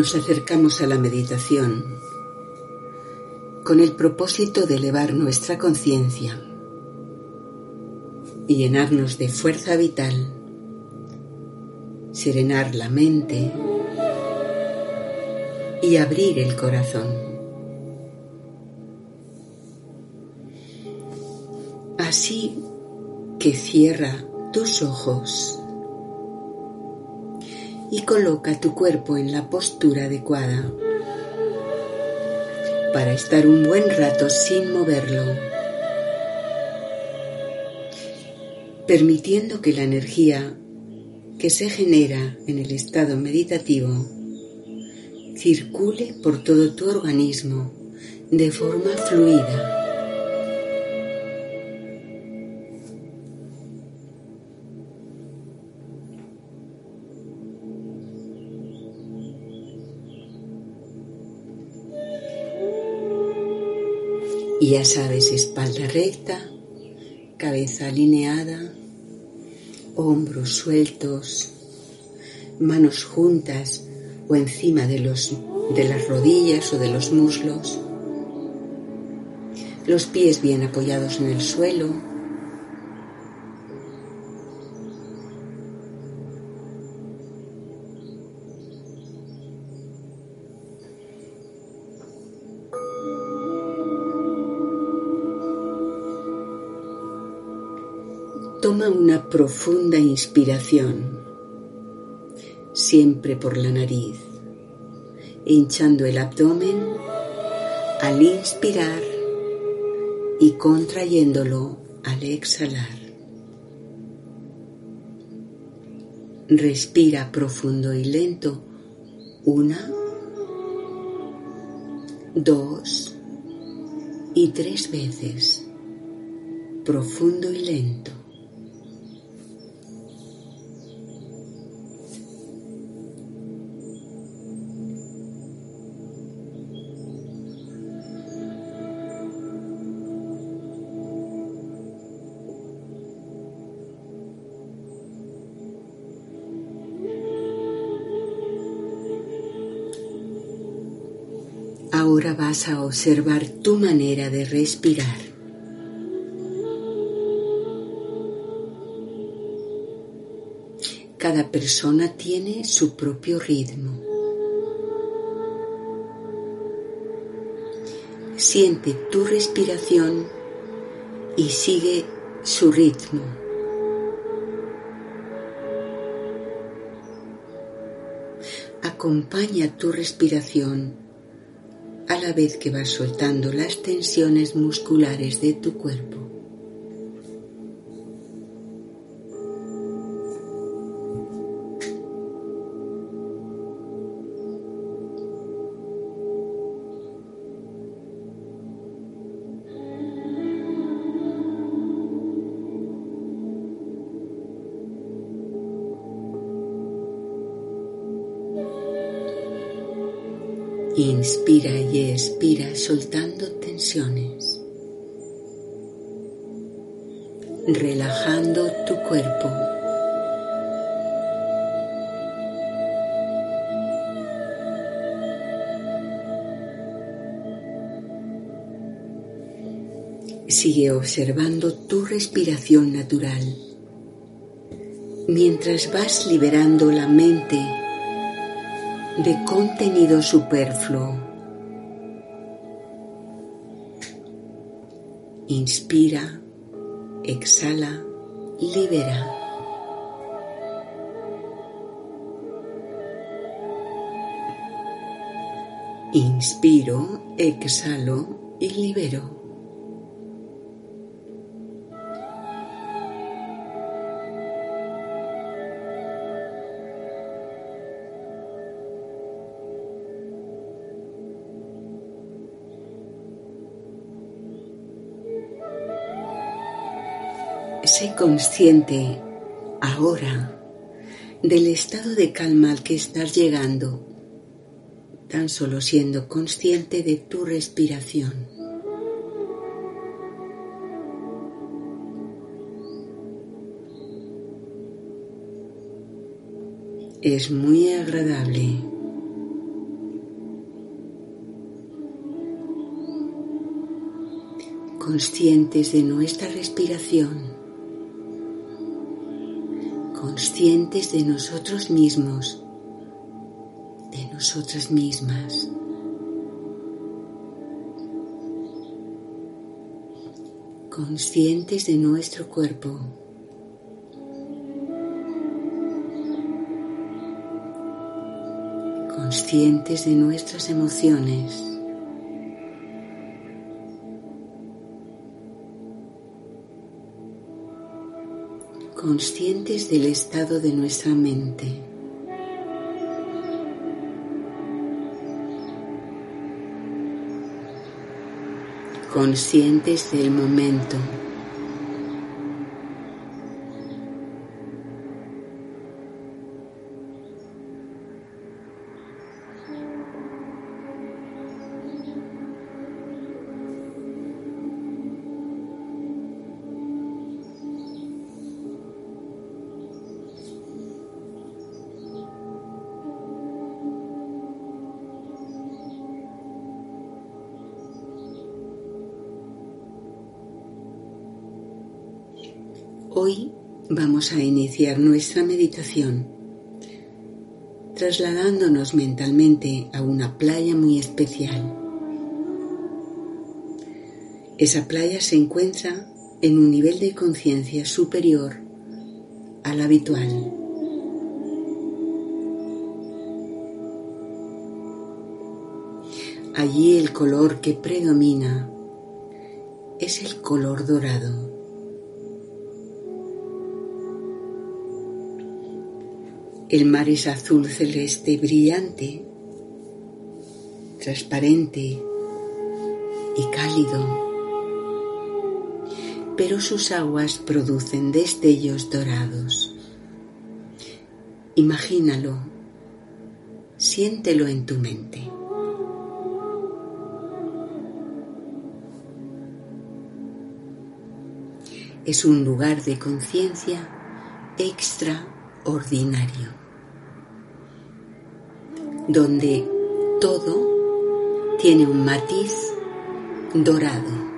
Nos acercamos a la meditación con el propósito de elevar nuestra conciencia y llenarnos de fuerza vital, serenar la mente y abrir el corazón. Así que cierra tus ojos y coloca tu cuerpo en la postura adecuada para estar un buen rato sin moverlo, permitiendo que la energía que se genera en el estado meditativo circule por todo tu organismo de forma fluida. Y ya sabes, espalda recta, cabeza alineada, hombros sueltos, manos juntas o encima de, de las rodillas o de los muslos, los pies bien apoyados en el suelo. Toma una profunda inspiración, siempre por la nariz, hinchando el abdomen al inspirar y contrayéndolo al exhalar. Respira profundo y lento. Una, dos y tres veces. Profundo y lento. Vas a observar tu manera de respirar. Cada persona tiene su propio ritmo. Siente tu respiración y sigue su ritmo. Acompaña tu respiración a la vez que vas soltando las tensiones musculares de tu cuerpo. Inspira y expira soltando tensiones, relajando tu cuerpo. Sigue observando tu respiración natural mientras vas liberando la mente de contenido superfluo. Inspira, exhala, libera. Inspiro, exhalo y libero. Sé consciente ahora del estado de calma al que estás llegando, tan solo siendo consciente de tu respiración. Es muy agradable. Conscientes de nuestra respiración conscientes de nosotros mismos, de nosotras mismas. Conscientes de nuestro cuerpo. Conscientes de nuestras emociones. Conscientes del estado de nuestra mente. Conscientes del momento. Nuestra meditación trasladándonos mentalmente a una playa muy especial. Esa playa se encuentra en un nivel de conciencia superior al habitual. Allí el color que predomina es el color dorado. El mar es azul celeste brillante, transparente y cálido, pero sus aguas producen destellos dorados. Imagínalo, siéntelo en tu mente. Es un lugar de conciencia extraordinario donde todo tiene un matiz dorado.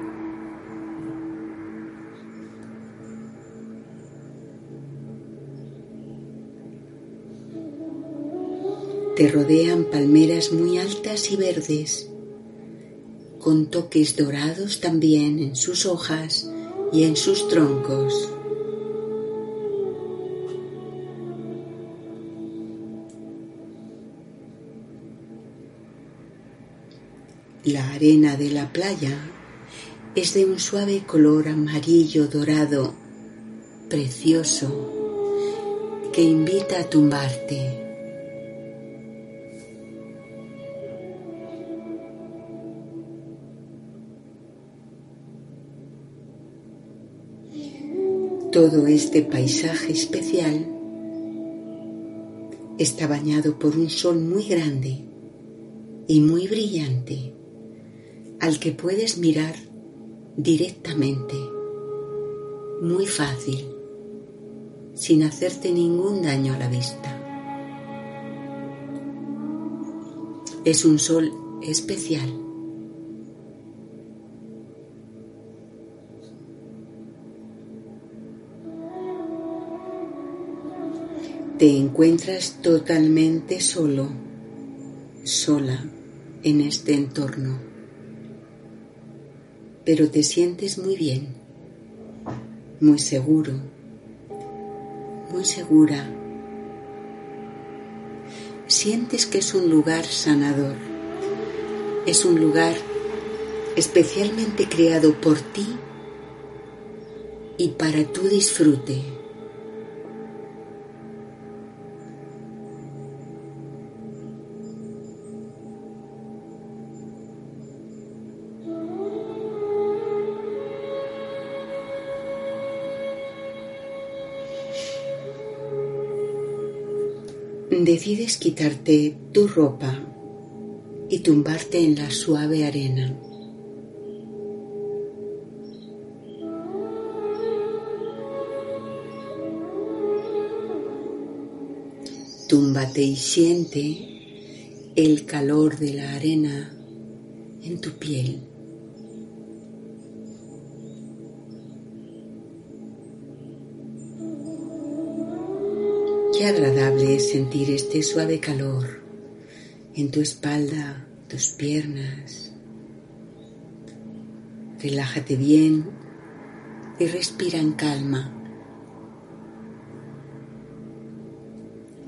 Te rodean palmeras muy altas y verdes, con toques dorados también en sus hojas y en sus troncos. La arena de la playa es de un suave color amarillo dorado, precioso, que invita a tumbarte. Todo este paisaje especial está bañado por un sol muy grande y muy brillante al que puedes mirar directamente, muy fácil, sin hacerte ningún daño a la vista. Es un sol especial. Te encuentras totalmente solo, sola en este entorno pero te sientes muy bien, muy seguro, muy segura. Sientes que es un lugar sanador, es un lugar especialmente creado por ti y para tu disfrute. Decides quitarte tu ropa y tumbarte en la suave arena. Túmbate y siente el calor de la arena en tu piel. Agradable es sentir este suave calor en tu espalda, tus piernas. Relájate bien y respira en calma.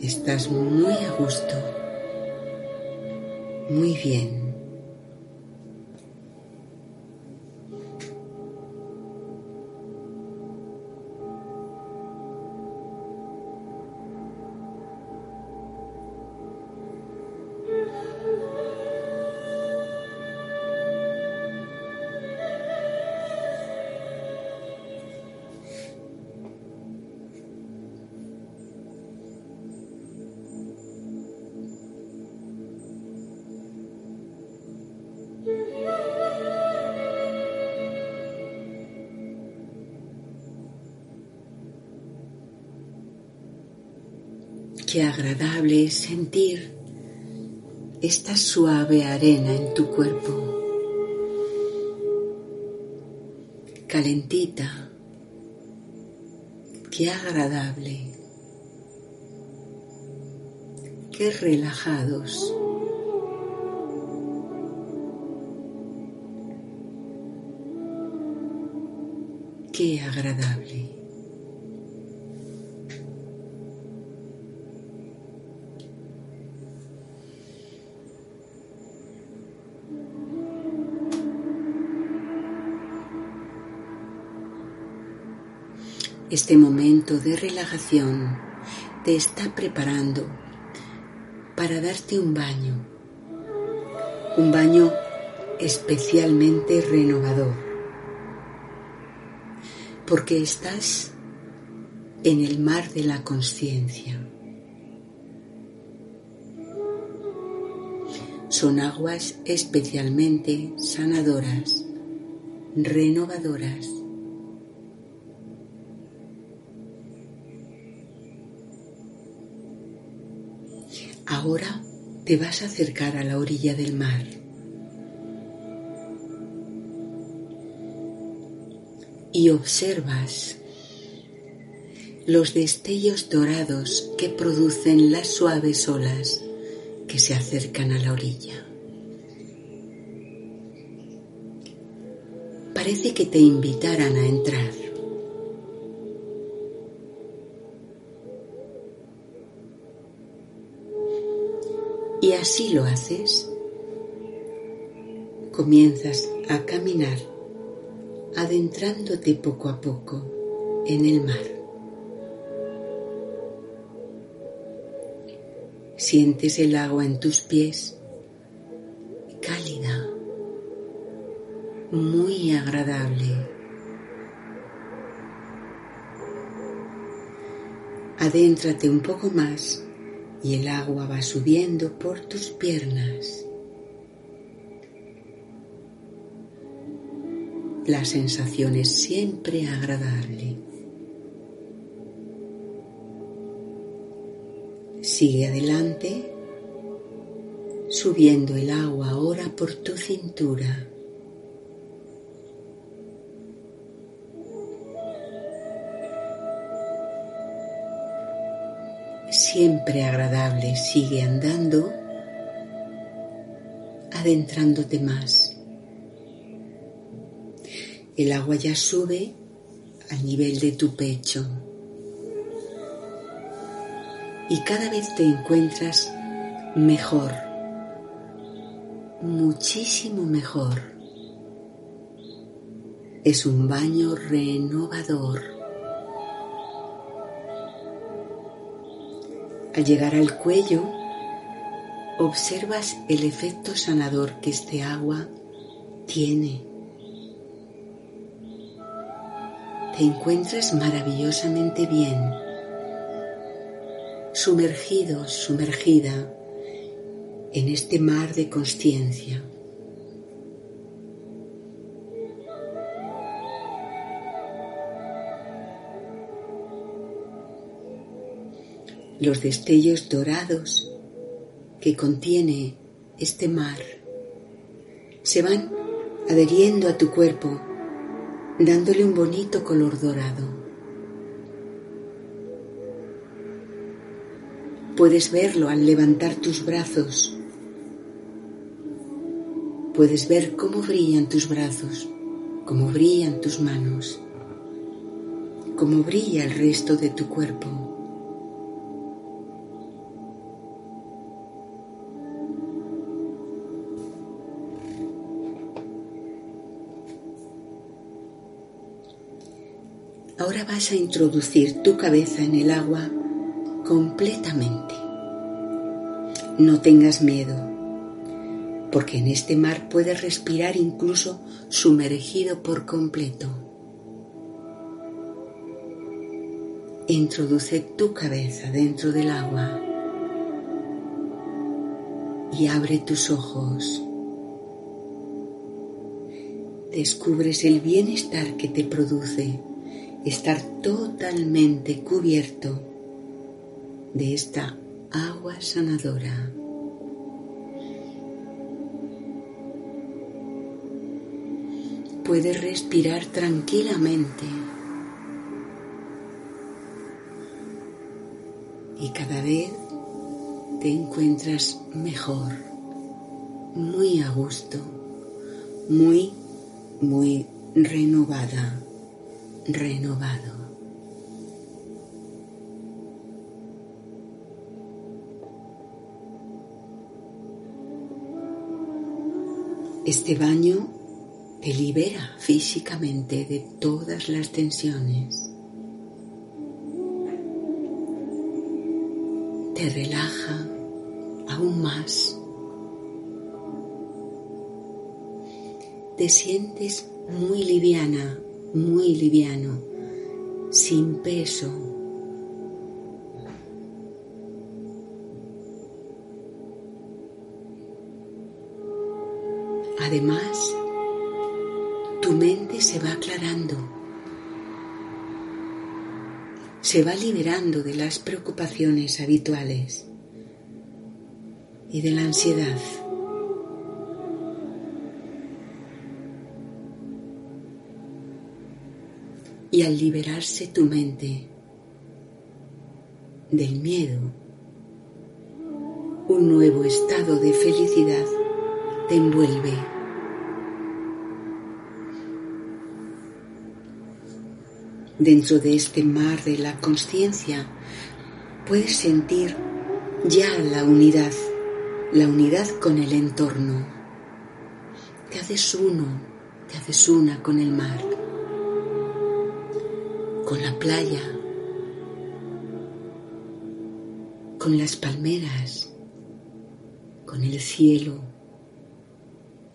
Estás muy a gusto, muy bien. Qué agradable es sentir esta suave arena en tu cuerpo, calentita, qué agradable, qué relajados. Qué agradable. Este momento de relajación te está preparando para darte un baño, un baño especialmente renovador, porque estás en el mar de la conciencia. Son aguas especialmente sanadoras, renovadoras te vas a acercar a la orilla del mar. Y observas los destellos dorados que producen las suaves olas que se acercan a la orilla. Parece que te invitaran a entrar. Así lo haces. Comienzas a caminar adentrándote poco a poco en el mar. Sientes el agua en tus pies cálida, muy agradable. Adéntrate un poco más y el agua va subiendo por tus piernas. La sensación es siempre agradable. Sigue adelante, subiendo el agua ahora por tu cintura. Siempre agradable, sigue andando, adentrándote más. El agua ya sube al nivel de tu pecho y cada vez te encuentras mejor, muchísimo mejor. Es un baño renovador. Al llegar al cuello, observas el efecto sanador que este agua tiene. Te encuentras maravillosamente bien, sumergido, sumergida en este mar de conciencia. Los destellos dorados que contiene este mar se van adheriendo a tu cuerpo, dándole un bonito color dorado. Puedes verlo al levantar tus brazos. Puedes ver cómo brillan tus brazos, cómo brillan tus manos, cómo brilla el resto de tu cuerpo. Vas a introducir tu cabeza en el agua completamente. No tengas miedo, porque en este mar puedes respirar incluso sumergido por completo. Introduce tu cabeza dentro del agua y abre tus ojos. Descubres el bienestar que te produce estar totalmente cubierto de esta agua sanadora. Puedes respirar tranquilamente y cada vez te encuentras mejor, muy a gusto, muy, muy renovada renovado. Este baño te libera físicamente de todas las tensiones. Te relaja aún más. Te sientes muy liviana, muy liviano, sin peso. Además, tu mente se va aclarando, se va liberando de las preocupaciones habituales y de la ansiedad. Y al liberarse tu mente del miedo, un nuevo estado de felicidad te envuelve. Dentro de este mar de la conciencia puedes sentir ya la unidad, la unidad con el entorno. Te haces uno, te haces una con el mar con la playa, con las palmeras, con el cielo,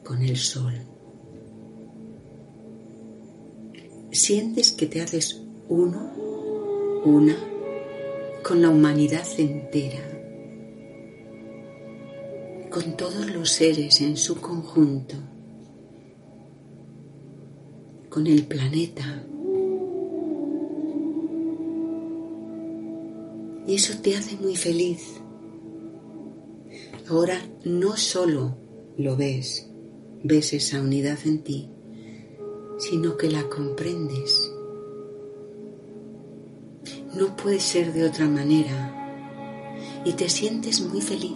con el sol. Sientes que te haces uno, una, con la humanidad entera, con todos los seres en su conjunto, con el planeta, Y eso te hace muy feliz. Ahora no solo lo ves, ves esa unidad en ti, sino que la comprendes. No puede ser de otra manera. y te sientes muy feliz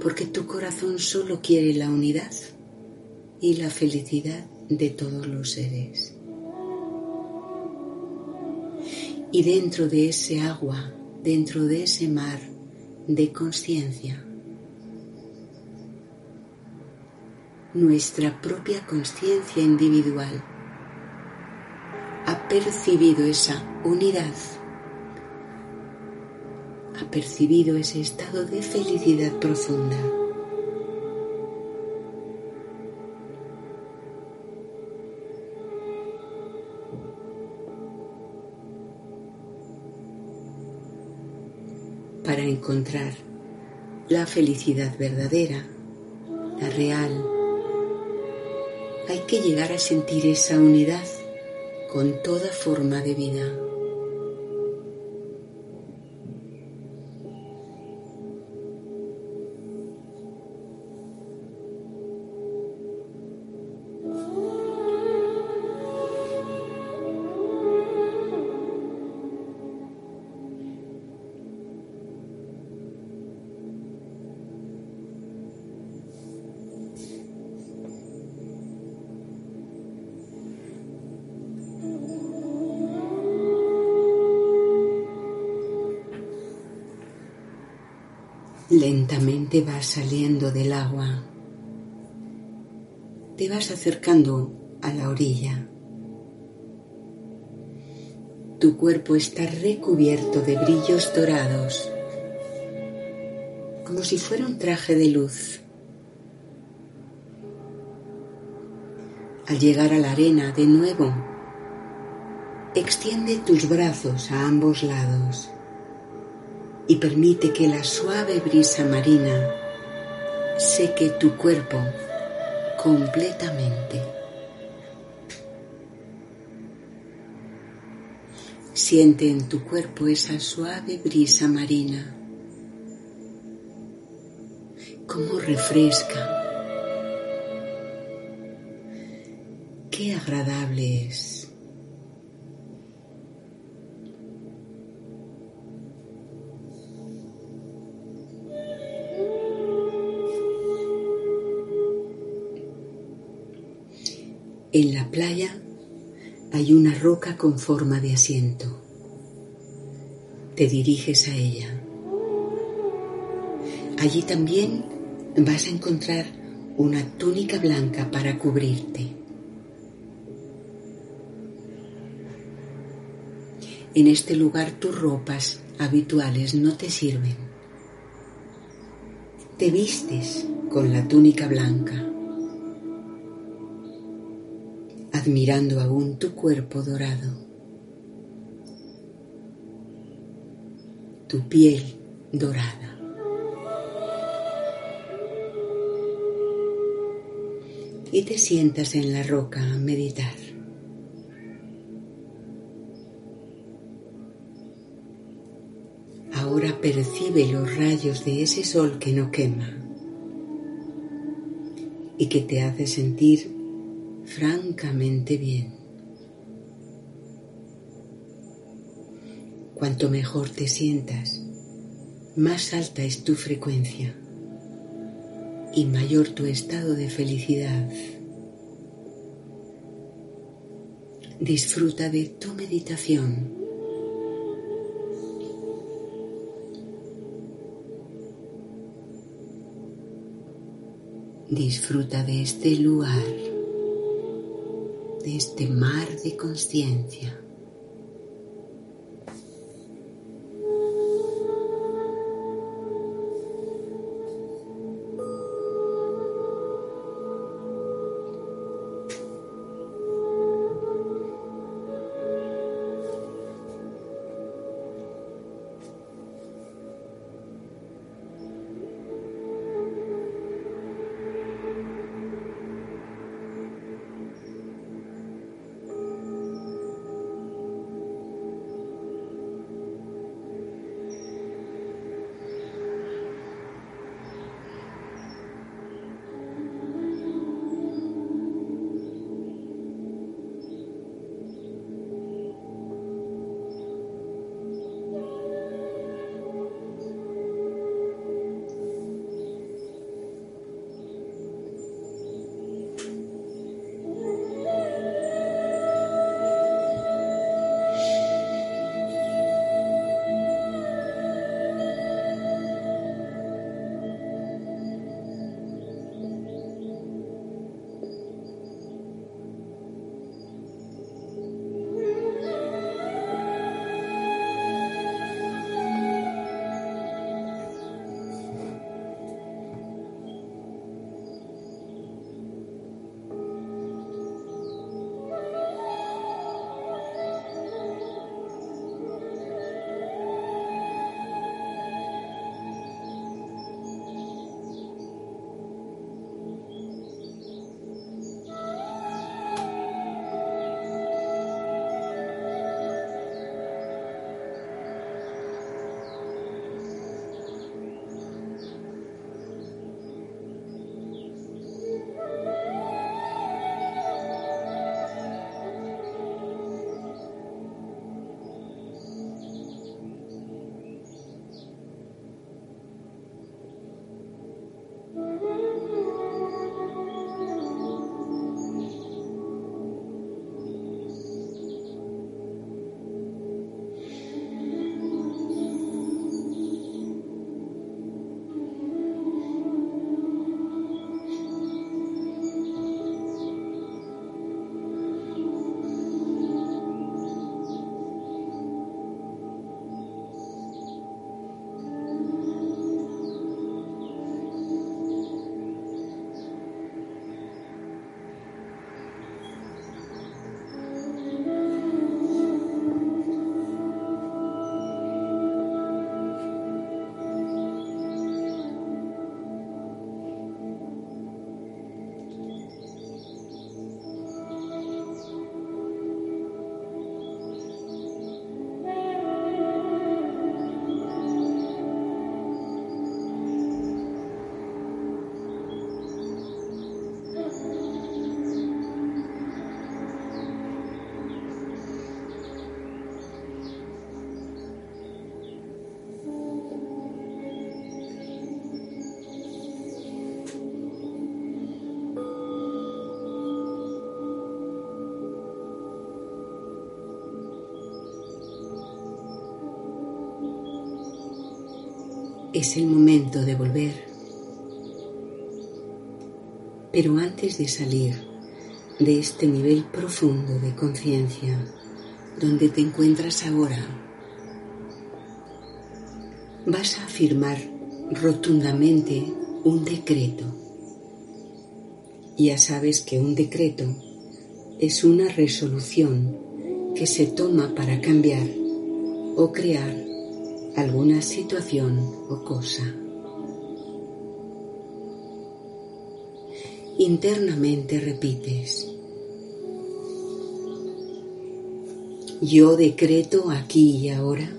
porque tu corazón solo quiere la unidad y la felicidad de todos los seres. Y dentro de ese agua, dentro de ese mar de conciencia, nuestra propia conciencia individual ha percibido esa unidad, ha percibido ese estado de felicidad profunda. Encontrar la felicidad verdadera, la real, hay que llegar a sentir esa unidad con toda forma de vida. Lentamente vas saliendo del agua. Te vas acercando a la orilla. Tu cuerpo está recubierto de brillos dorados, como si fuera un traje de luz. Al llegar a la arena de nuevo, extiende tus brazos a ambos lados y permite que la suave brisa marina seque tu cuerpo completamente. Siente en tu cuerpo esa suave brisa marina, como refresca. Qué agradable es. En la playa hay una roca con forma de asiento. Te diriges a ella. Allí también vas a encontrar una túnica blanca para cubrirte. En este lugar tus ropas habituales no te sirven. Te vistes con la túnica blanca admirando aún tu cuerpo dorado, tu piel dorada. Y te sientas en la roca a meditar. Ahora percibe los rayos de ese sol que no quema y que te hace sentir francamente bien. Cuanto mejor te sientas, más alta es tu frecuencia y mayor tu estado de felicidad. Disfruta de tu meditación. Disfruta de este lugar de este mar de conciencia. Es el momento de volver. Pero antes de salir de este nivel profundo de conciencia donde te encuentras ahora, vas a afirmar rotundamente un decreto. Ya sabes que un decreto es una resolución que se toma para cambiar o crear alguna situación o cosa. Internamente repites, yo decreto aquí y ahora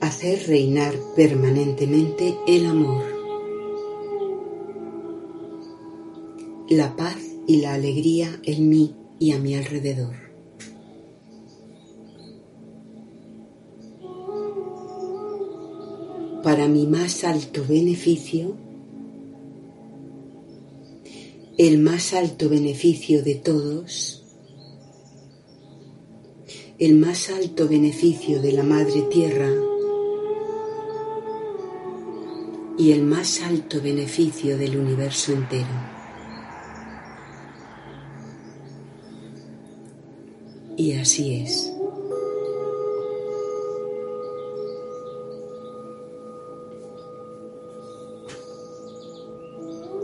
hacer reinar permanentemente el amor, la paz y la alegría en mí y a mi alrededor. Para mi más alto beneficio, el más alto beneficio de todos, el más alto beneficio de la Madre Tierra y el más alto beneficio del universo entero. Y así es.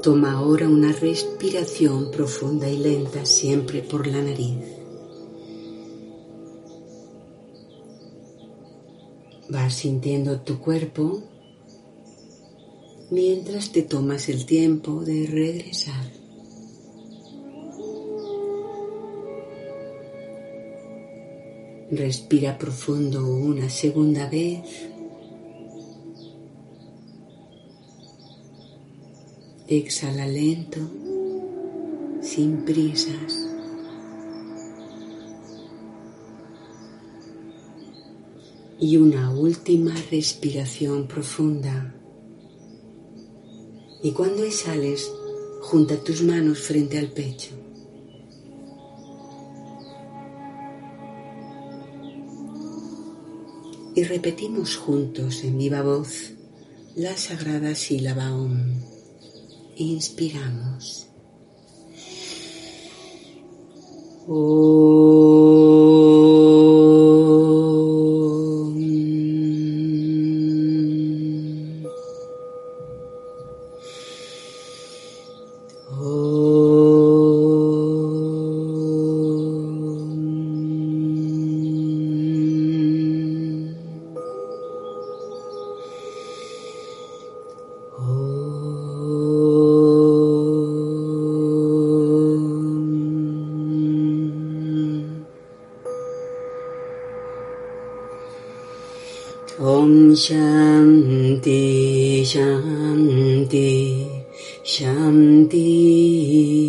Toma ahora una respiración profunda y lenta siempre por la nariz. Vas sintiendo tu cuerpo mientras te tomas el tiempo de regresar. Respira profundo una segunda vez. Exhala lento, sin prisas. Y una última respiración profunda. Y cuando exhales, junta tus manos frente al pecho. Y repetimos juntos en viva voz la sagrada sílaba OM. Inspiramos. Om शान्ति शान्ति शन्ति।